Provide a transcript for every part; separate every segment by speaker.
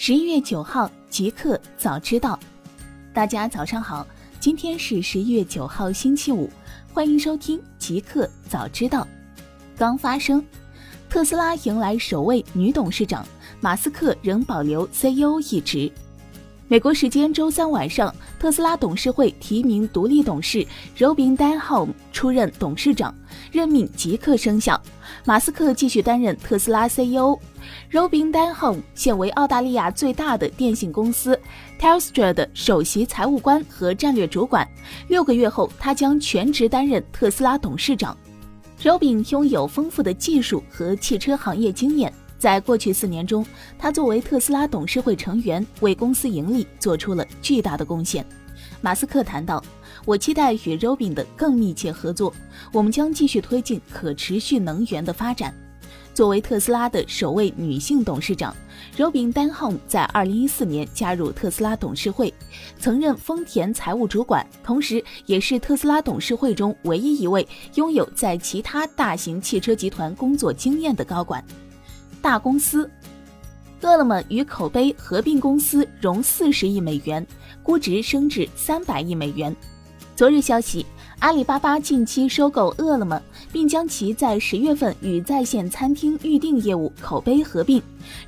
Speaker 1: 十一月九号，极客早知道，大家早上好，今天是十一月九号，星期五，欢迎收听极客早知道。刚发生，特斯拉迎来首位女董事长，马斯克仍保留 CEO 一职。美国时间周三晚上，特斯拉董事会提名独立董事 Robin d a n h o l m 出任董事长，任命即刻生效。马斯克继续担任特斯拉 CEO。Robin d a n h o l m 现为澳大利亚最大的电信公司 Telstra 的首席财务官和战略主管。六个月后，他将全职担任特斯拉董事长。Robin 拥有丰富的技术和汽车行业经验。在过去四年中，他作为特斯拉董事会成员，为公司盈利做出了巨大的贡献。马斯克谈到：“我期待与 Robin 的更密切合作，我们将继续推进可持续能源的发展。”作为特斯拉的首位女性董事长，Robin d a n h o l m 在2014年加入特斯拉董事会，曾任丰田财务主管，同时也是特斯拉董事会中唯一一位拥有在其他大型汽车集团工作经验的高管。大公司，饿了么与口碑合并公司融四十亿美元，估值升至三百亿美元。昨日消息，阿里巴巴近期收购饿了么，并将其在十月份与在线餐厅预订业务口碑合并，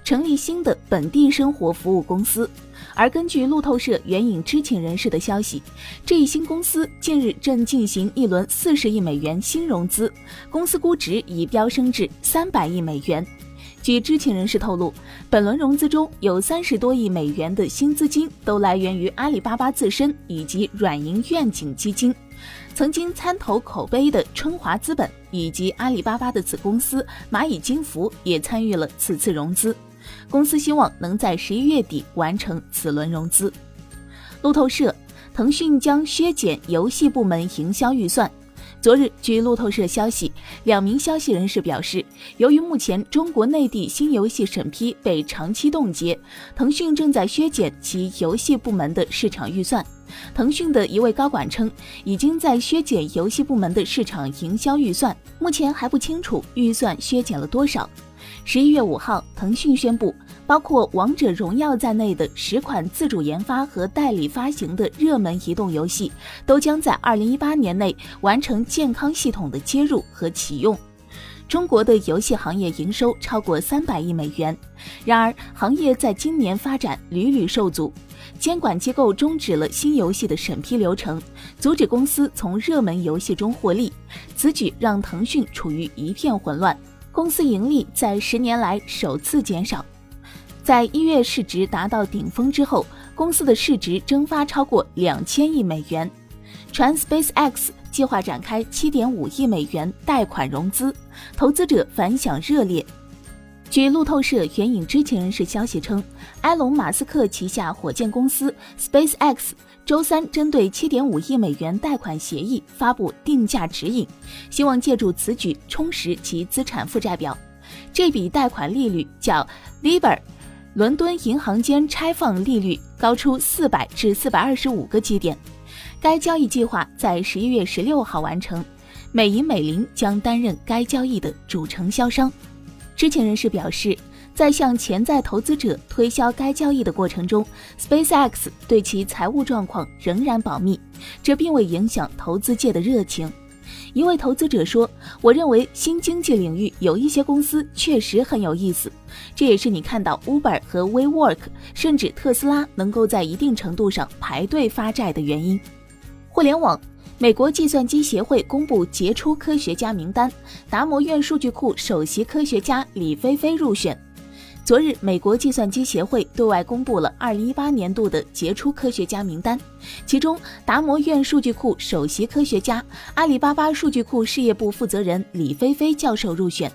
Speaker 1: 成立新的本地生活服务公司。而根据路透社援引知情人士的消息，这一新公司近日正进行一轮四十亿美元新融资，公司估值已飙升至三百亿美元。据知情人士透露，本轮融资中有三十多亿美元的新资金都来源于阿里巴巴自身以及软银愿景基金。曾经参投口碑的春华资本以及阿里巴巴的子公司蚂蚁金服也参与了此次融资。公司希望能在十一月底完成此轮融资。路透社：腾讯将削减游戏部门营销预算。昨日，据路透社消息，两名消息人士表示，由于目前中国内地新游戏审批被长期冻结，腾讯正在削减其游戏部门的市场预算。腾讯的一位高管称，已经在削减游戏部门的市场营销预算，目前还不清楚预算削减了多少。十一月五号，腾讯宣布。包括《王者荣耀》在内的十款自主研发和代理发行的热门移动游戏，都将在二零一八年内完成健康系统的接入和启用。中国的游戏行业营收超过三百亿美元，然而行业在今年发展屡屡受阻，监管机构终止了新游戏的审批流程，阻止公司从热门游戏中获利。此举让腾讯处于一片混乱，公司盈利在十年来首次减少。在一月市值达到顶峰之后，公司的市值蒸发超过两千亿美元。传 SpaceX 计划展开七点五亿美元贷款融资，投资者反响热烈。据路透社援引知情人士消息称，埃隆·马斯克旗下火箭公司 SpaceX 周三针对七点五亿美元贷款协议发布定价指引，希望借助此举充实其资产负债表。这笔贷款利率叫 Libor。伦敦银行间拆放利率高出四百至四百二十五个基点。该交易计划在十一月十六号完成，美银美林将担任该交易的主承销商。知情人士表示，在向潜在投资者推销该交易的过程中，SpaceX 对其财务状况仍然保密，这并未影响投资界的热情。一位投资者说：“我认为新经济领域有一些公司确实很有意思，这也是你看到 Uber 和 WeWork，甚至特斯拉能够在一定程度上排队发债的原因。”互联网，美国计算机协会公布杰出科学家名单，达摩院数据库首席科学家李飞飞入选。昨日，美国计算机协会对外公布了2018年度的杰出科学家名单，其中达摩院数据库首席科学家、阿里巴巴数据库事业部负责人李飞飞教授入选。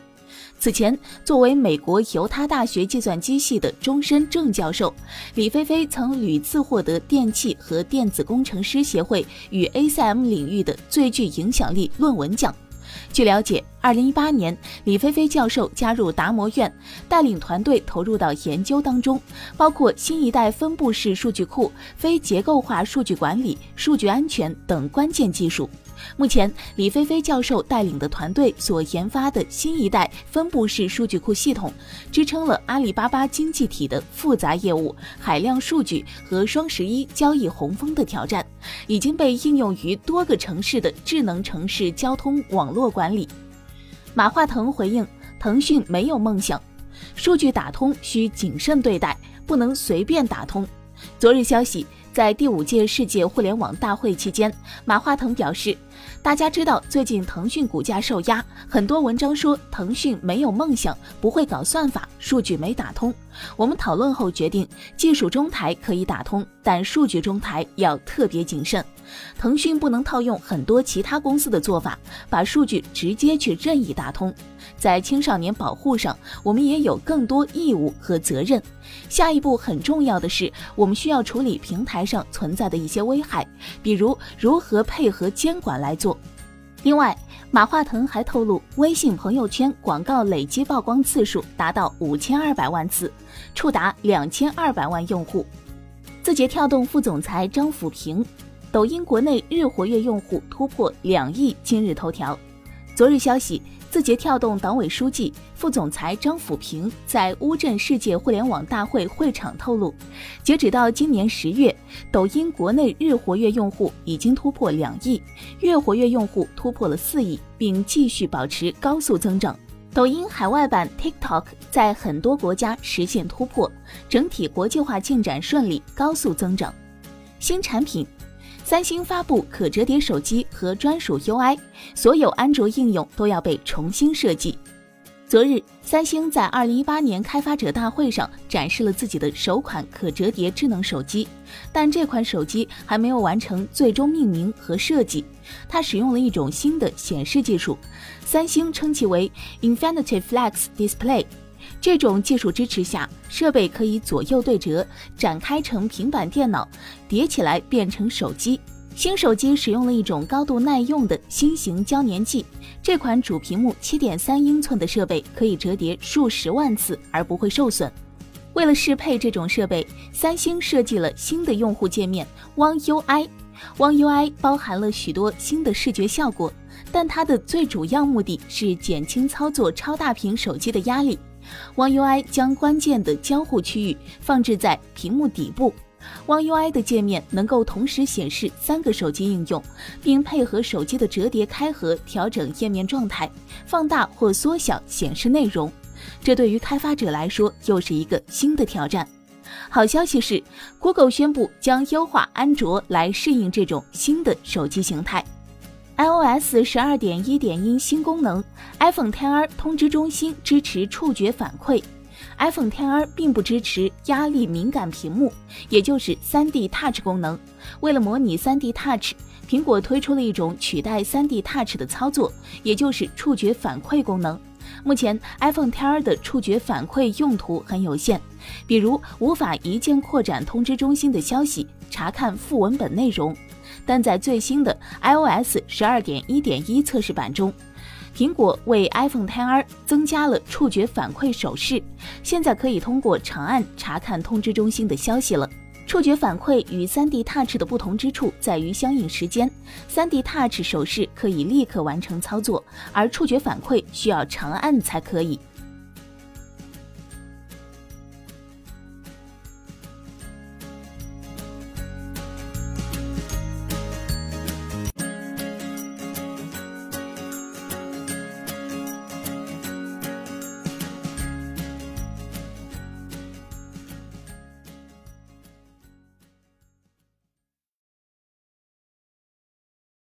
Speaker 1: 此前，作为美国犹他大学计算机系的终身正教授，李飞飞曾屡次获得电气和电子工程师协会与 ACM 领域的最具影响力论文奖。据了解，二零一八年，李飞飞教授加入达摩院，带领团队投入到研究当中，包括新一代分布式数据库、非结构化数据管理、数据安全等关键技术。目前，李飞飞教授带领的团队所研发的新一代分布式数据库系统，支撑了阿里巴巴经济体的复杂业务、海量数据和双十一交易洪峰的挑战，已经被应用于多个城市的智能城市交通网络管理。马化腾回应：腾讯没有梦想，数据打通需谨慎对待，不能随便打通。昨日消息。在第五届世界互联网大会期间，马化腾表示：“大家知道最近腾讯股价受压，很多文章说腾讯没有梦想，不会搞算法，数据没打通。我们讨论后决定，技术中台可以打通，但数据中台要特别谨慎。腾讯不能套用很多其他公司的做法，把数据直接去任意打通。”在青少年保护上，我们也有更多义务和责任。下一步很重要的是，我们需要处理平台上存在的一些危害，比如如何配合监管来做。另外，马化腾还透露，微信朋友圈广告累计曝光次数达到五千二百万次，触达两千二百万用户。字节跳动副总裁张辅平，抖音国内日活跃用户突破两亿。今日头条，昨日消息。字节跳动党委书记、副总裁张辅平在乌镇世界互联网大会会场透露，截止到今年十月，抖音国内日活跃用户已经突破两亿，月活跃用户突破了四亿，并继续保持高速增长。抖音海外版 TikTok 在很多国家实现突破，整体国际化进展顺利，高速增长。新产品。三星发布可折叠手机和专属 UI，所有安卓应用都要被重新设计。昨日，三星在二零一八年开发者大会上展示了自己的首款可折叠智能手机，但这款手机还没有完成最终命名和设计。它使用了一种新的显示技术，三星称其为 Infinity Flex Display。这种技术支持下，设备可以左右对折，展开成平板电脑，叠起来变成手机。新手机使用了一种高度耐用的新型胶粘剂。这款主屏幕七点三英寸的设备可以折叠数十万次而不会受损。为了适配这种设备，三星设计了新的用户界面 One UI。One UI 包含了许多新的视觉效果，但它的最主要目的是减轻操作超大屏手机的压力。One UI 将关键的交互区域放置在屏幕底部。One UI 的界面能够同时显示三个手机应用，并配合手机的折叠开合调整页面状态，放大或缩小显示内容。这对于开发者来说又是一个新的挑战。好消息是，Google 宣布将优化安卓来适应这种新的手机形态。iOS 十二点一点一新功能，iPhone XR 通知中心支持触觉反馈。iPhone XR 并不支持压力敏感屏幕，也就是三 D Touch 功能。为了模拟三 D Touch，苹果推出了一种取代三 D Touch 的操作，也就是触觉反馈功能。目前 iPhone XR 的触觉反馈用途很有限，比如无法一键扩展通知中心的消息，查看副文本内容。但在最新的 iOS 十二点一点一测试版中，苹果为 iPhone XR 增加了触觉反馈手势，现在可以通过长按查看通知中心的消息了。触觉反馈与 3D Touch 的不同之处在于相应时间，3D Touch 手势可以立刻完成操作，而触觉反馈需要长按才可以。